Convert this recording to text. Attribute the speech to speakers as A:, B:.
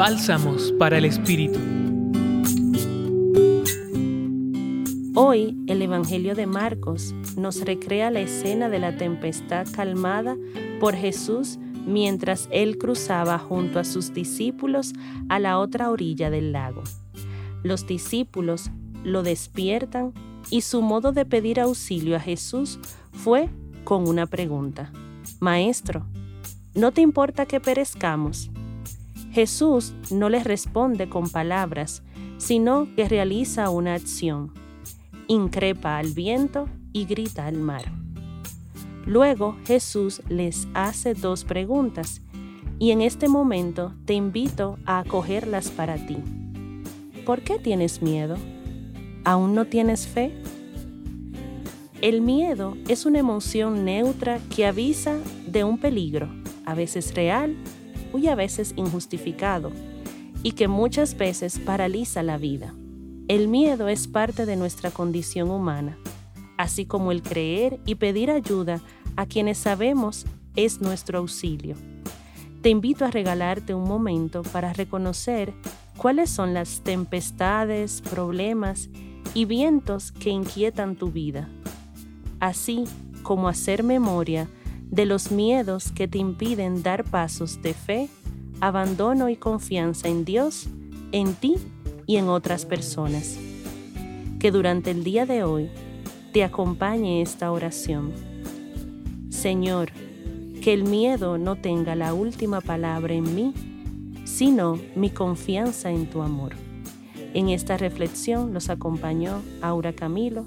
A: Bálsamos para el Espíritu.
B: Hoy el Evangelio de Marcos nos recrea la escena de la tempestad calmada por Jesús mientras él cruzaba junto a sus discípulos a la otra orilla del lago. Los discípulos lo despiertan y su modo de pedir auxilio a Jesús fue con una pregunta. Maestro, ¿no te importa que perezcamos? Jesús no les responde con palabras, sino que realiza una acción. Increpa al viento y grita al mar. Luego Jesús les hace dos preguntas y en este momento te invito a acogerlas para ti. ¿Por qué tienes miedo? ¿Aún no tienes fe? El miedo es una emoción neutra que avisa de un peligro, a veces real y a veces injustificado, y que muchas veces paraliza la vida. El miedo es parte de nuestra condición humana, así como el creer y pedir ayuda a quienes sabemos es nuestro auxilio. Te invito a regalarte un momento para reconocer cuáles son las tempestades, problemas y vientos que inquietan tu vida así como hacer memoria de los miedos que te impiden dar pasos de fe, abandono y confianza en Dios, en ti y en otras personas. Que durante el día de hoy te acompañe esta oración. Señor, que el miedo no tenga la última palabra en mí, sino mi confianza en tu amor. En esta reflexión los acompañó Aura Camilo,